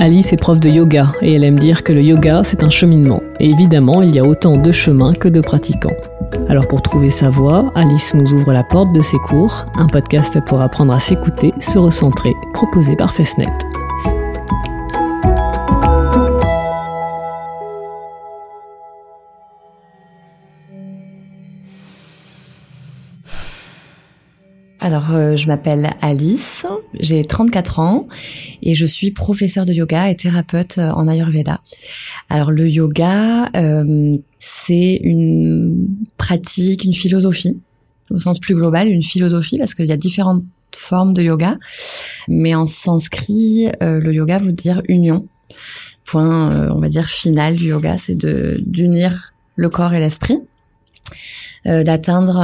Alice est prof de yoga et elle aime dire que le yoga c'est un cheminement. Et évidemment, il y a autant de chemins que de pratiquants. Alors pour trouver sa voie, Alice nous ouvre la porte de ses cours, un podcast pour apprendre à s'écouter, se recentrer, proposé par Fesnet. Alors, euh, je m'appelle Alice, j'ai 34 ans et je suis professeure de yoga et thérapeute euh, en Ayurveda. Alors, le yoga, euh, c'est une pratique, une philosophie, au sens plus global, une philosophie, parce qu'il y a différentes formes de yoga. Mais en sanskrit, le yoga veut dire union. Point, on va dire, final du yoga, c'est de d'unir le corps et l'esprit. Euh, d'atteindre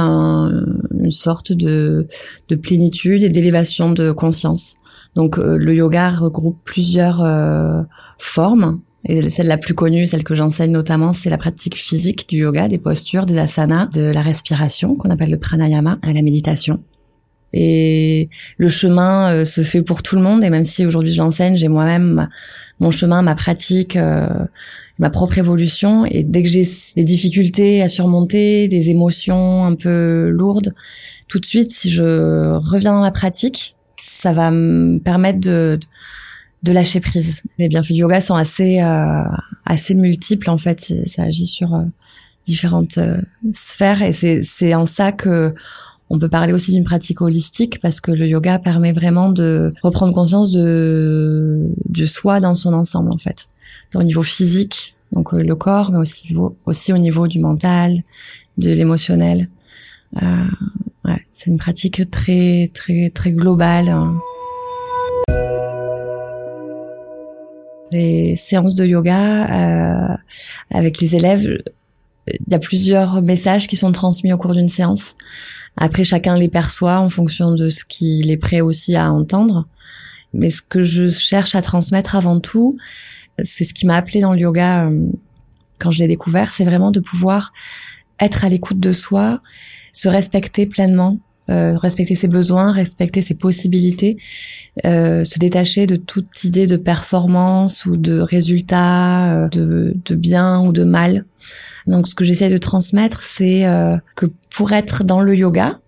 une sorte de, de plénitude et d'élévation de conscience. Donc euh, le yoga regroupe plusieurs euh, formes. Et celle la plus connue, celle que j'enseigne notamment, c'est la pratique physique du yoga, des postures, des asanas, de la respiration, qu'on appelle le pranayama, la méditation. Et le chemin se fait pour tout le monde. Et même si aujourd'hui je l'enseigne, j'ai moi-même mon chemin, ma pratique, ma propre évolution. Et dès que j'ai des difficultés à surmonter, des émotions un peu lourdes, tout de suite si je reviens dans la pratique, ça va me permettre de de lâcher prise. Les bienfaits du yoga sont assez euh, assez multiples en fait, ça agit sur euh, différentes euh, sphères. Et c'est en ça que on peut parler aussi d'une pratique holistique parce que le yoga permet vraiment de reprendre conscience de du soi dans son ensemble en fait au niveau physique, donc euh, le corps, mais aussi, aussi au niveau du mental, de l'émotionnel. Euh, ouais, c'est une pratique très très très globale. Hein. Les séances de yoga euh, avec les élèves, il y a plusieurs messages qui sont transmis au cours d'une séance. Après, chacun les perçoit en fonction de ce qu'il est prêt aussi à entendre. Mais ce que je cherche à transmettre avant tout, c'est ce qui m'a appelé dans le yoga euh, quand je l'ai découvert, c'est vraiment de pouvoir être à l'écoute de soi, se respecter pleinement, euh, respecter ses besoins, respecter ses possibilités, euh, se détacher de toute idée de performance ou de résultat, euh, de, de, bien ou de mal. Donc ce que j'essaie de transmettre, c'est euh, que pour être dans le yoga,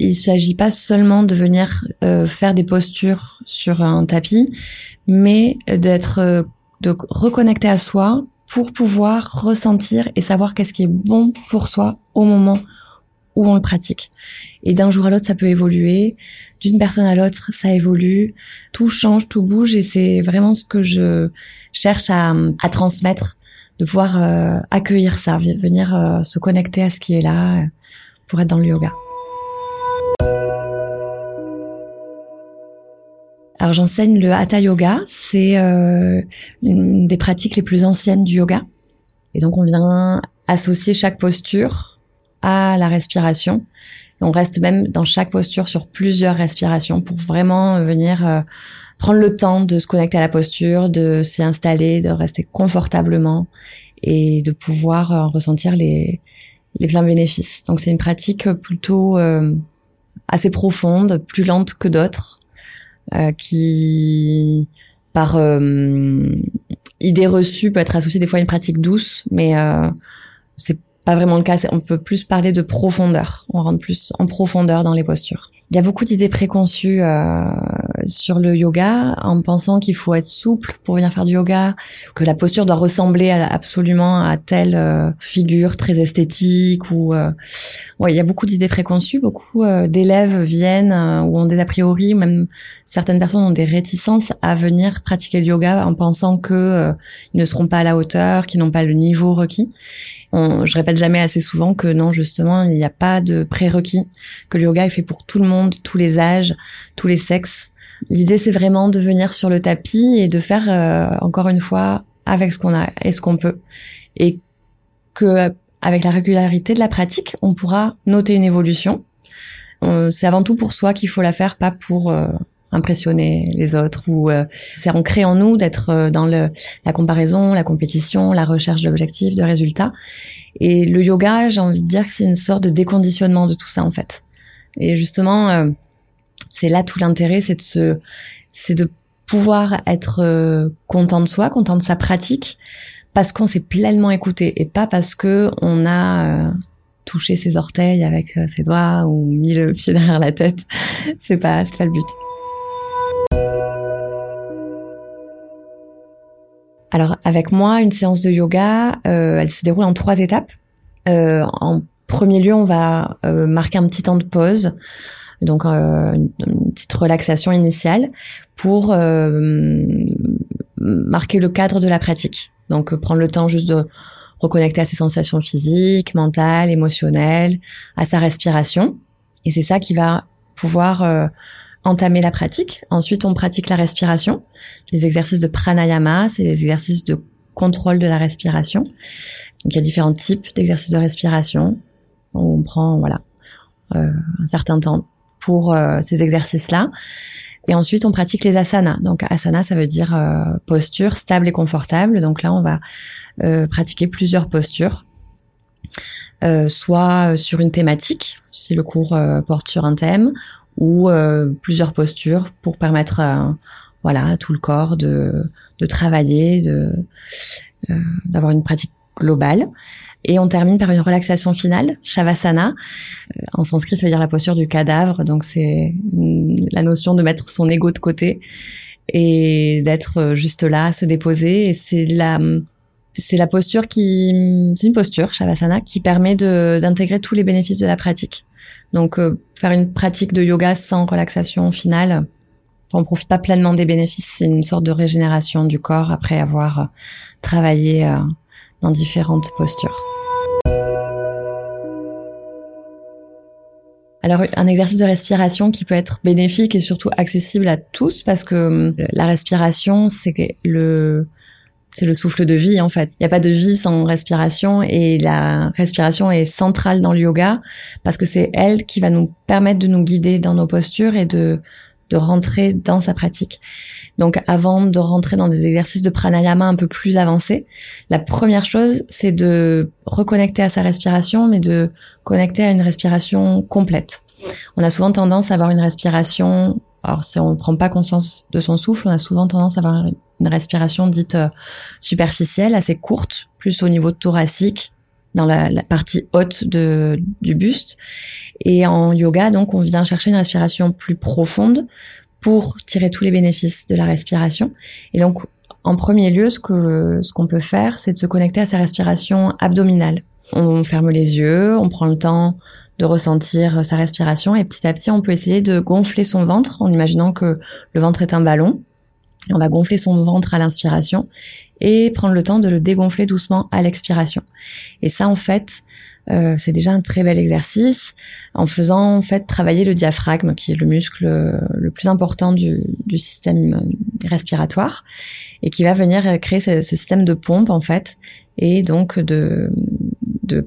il s'agit pas seulement de venir faire des postures sur un tapis, mais d'être de reconnecter à soi pour pouvoir ressentir et savoir qu'est-ce qui est bon pour soi au moment où on le pratique. Et d'un jour à l'autre, ça peut évoluer. D'une personne à l'autre, ça évolue. Tout change, tout bouge et c'est vraiment ce que je cherche à, transmettre, de pouvoir euh, accueillir ça, venir euh, se connecter à ce qui est là euh, pour être dans le yoga. Alors j'enseigne le Hatha Yoga, c'est euh, une des pratiques les plus anciennes du yoga. Et donc on vient associer chaque posture à la respiration. on reste même dans chaque posture sur plusieurs respirations pour vraiment venir euh, prendre le temps de se connecter à la posture, de s'y installer, de rester confortablement et de pouvoir euh, ressentir les, les pleins bénéfices. Donc c'est une pratique plutôt assez profonde, plus lente que d'autres euh, qui, par euh, idée reçue, peut être associée des fois à une pratique douce, mais euh, c'est pas vraiment le cas. On peut plus parler de profondeur. On rentre plus en profondeur dans les postures. Il y a beaucoup d'idées préconçues euh, sur le yoga en pensant qu'il faut être souple pour venir faire du yoga, que la posture doit ressembler absolument à telle euh, figure très esthétique ou euh, ouais, il y a beaucoup d'idées préconçues, beaucoup euh, d'élèves viennent ou ont des a priori, même certaines personnes ont des réticences à venir pratiquer le yoga en pensant que ils ne seront pas à la hauteur, qu'ils n'ont pas le niveau requis. Je répète jamais assez souvent que non, justement, il n'y a pas de prérequis, que le yoga est fait pour tout le monde, tous les âges, tous les sexes. L'idée, c'est vraiment de venir sur le tapis et de faire, euh, encore une fois, avec ce qu'on a et ce qu'on peut. Et que, avec la régularité de la pratique, on pourra noter une évolution. Euh, c'est avant tout pour soi qu'il faut la faire, pas pour euh, impressionner les autres ou c'est ancré en nous d'être dans le, la comparaison, la compétition, la recherche d'objectifs, de résultats. Et le yoga, j'ai envie de dire que c'est une sorte de déconditionnement de tout ça en fait. Et justement, c'est là tout l'intérêt, c'est de se, c'est de pouvoir être euh, content de soi, content de sa pratique, parce qu'on s'est pleinement écouté et pas parce que on a euh, touché ses orteils avec euh, ses doigts ou mis le pied derrière la tête. c'est pas, c'est pas le but. Alors avec moi, une séance de yoga, elle se déroule en trois étapes. en premier lieu, on va marquer un petit temps de pause donc euh, une, petite relaxation initiale pour euh, marquer le cadre de la pratique. Donc euh, prendre le temps juste de reconnecter à ses sensations physiques, mentales, émotionnelles, à sa respiration. Et c'est ça qui va pouvoir entamer la pratique. Ensuite, on pratique la respiration. Les exercices de pranayama, c'est les exercices de contrôle de la respiration. Donc, il y a différents types d'exercices de respiration. On prend, voilà, euh, un certain temps pour euh, ces exercices-là. Et ensuite, on pratique les asanas. Donc, asana, ça veut dire euh, posture stable et confortable. Donc là, on va euh, pratiquer plusieurs postures, soit sur une thématique, si le cours porte sur un thème, ou plusieurs postures pour permettre, voilà, à tout le corps de, de travailler, de d'avoir une pratique globale. Et on termine par une relaxation finale, Shavasana. Euh, en sanskrit, ça veut dire la posture du cadavre. Donc c'est la notion de mettre son ego de côté et d'être euh, juste là, se déposer. Et c'est la c'est la posture qui c'est une posture Shavasana qui permet d'intégrer tous les bénéfices de la pratique. Donc euh, faire une pratique de yoga sans relaxation finale, on profite pas pleinement des bénéfices. C'est une sorte de régénération du corps après avoir travaillé dans différentes postures. Alors un exercice de respiration qui peut être bénéfique et surtout accessible à tous parce que euh, la respiration c'est le c'est le souffle de vie en fait. Il n'y a pas de vie sans respiration et la respiration est centrale dans le yoga parce que c'est elle qui va nous permettre de nous guider dans nos postures et de de rentrer dans sa pratique. Donc avant de rentrer dans des exercices de pranayama un peu plus avancés, la première chose, c'est de reconnecter à sa respiration, mais de connecter à une respiration complète. On a souvent tendance à avoir une respiration, alors si on ne prend pas conscience de son souffle, on a souvent tendance à avoir une respiration dite euh, superficielle, assez courte, plus au niveau thoracique, dans la, partie haute de, du buste. Et en yoga, donc, on vient chercher une respiration plus profonde pour tirer tous les bénéfices de la respiration. Et donc, en premier lieu, ce que ce qu'on peut faire, c'est de se connecter à sa respiration abdominale. On ferme les yeux, on prend le temps de ressentir sa respiration et petit à petit, on peut essayer de gonfler son ventre en imaginant que le ventre est un ballon. On va gonfler son ventre à l'inspiration et prendre le temps de le dégonfler doucement à l'expiration. Et ça, en fait, euh, c'est déjà un très bel exercice en faisant en fait travailler le diaphragme, qui est le muscle le plus important du, système respiratoire et qui va venir créer ce, système de pompe en fait et donc de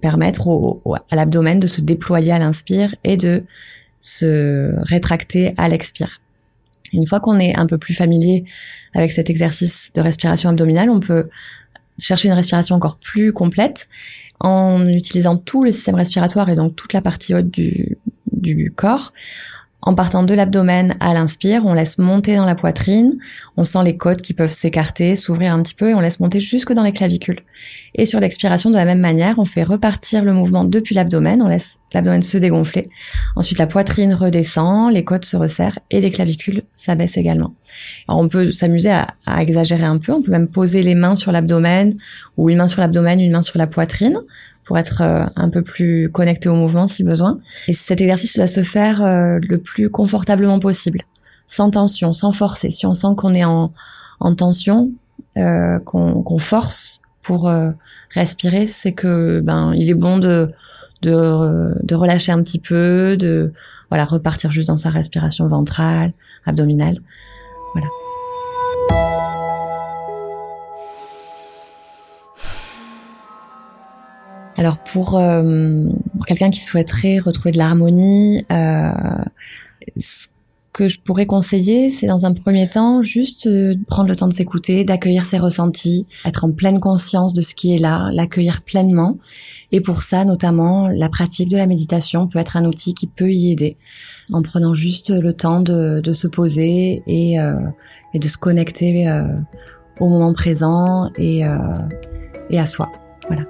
permettre à l'abdomen de se déployer à l'inspire et de se rétracter à l'expire. Une fois qu'on est un peu plus familier avec cet exercice de respiration abdominale, on peut chercher une respiration encore plus complète en utilisant tout le système respiratoire et donc toute la partie haute du, corps en partant de l'abdomen à l'inspire, on laisse monter dans la poitrine, on sent les côtes qui peuvent s'écarter, s'ouvrir un petit peu et on laisse monter jusque dans les clavicules. Et sur l'expiration, de la même manière, on fait repartir le mouvement depuis l'abdomen, on laisse l'abdomen se dégonfler. Ensuite, la poitrine redescend, les côtes se resserrent et les clavicules s'abaissent également. On peut s'amuser à, à exagérer un peu, on peut même poser les mains sur l'abdomen ou une main sur l'abdomen, une main sur la poitrine pour être euh, un peu plus connecté au mouvement si besoin. Et cet exercice doit se faire euh, le plus confortablement possible, sans tension, sans forcer. Si on sent qu'on est en, en tension, euh, qu'on force pour euh, respirer, c'est que ben il est bon de, de de relâcher un petit peu, de voilà repartir juste dans sa respiration ventrale, abdominale, voilà. Alors pour, euh, pour quelqu'un qui souhaiterait retrouver de l'harmonie, euh, que je pourrais conseiller, c'est dans un premier temps juste euh, prendre le temps de s'écouter, d'accueillir ses ressentis, être en pleine conscience de ce qui est là, l'accueillir pleinement. Et pour ça, notamment, la pratique de la méditation peut être un outil qui peut y aider, en prenant juste le temps de, se poser et, euh, et, de se connecter euh, au moment présent et, et à soi. Voilà.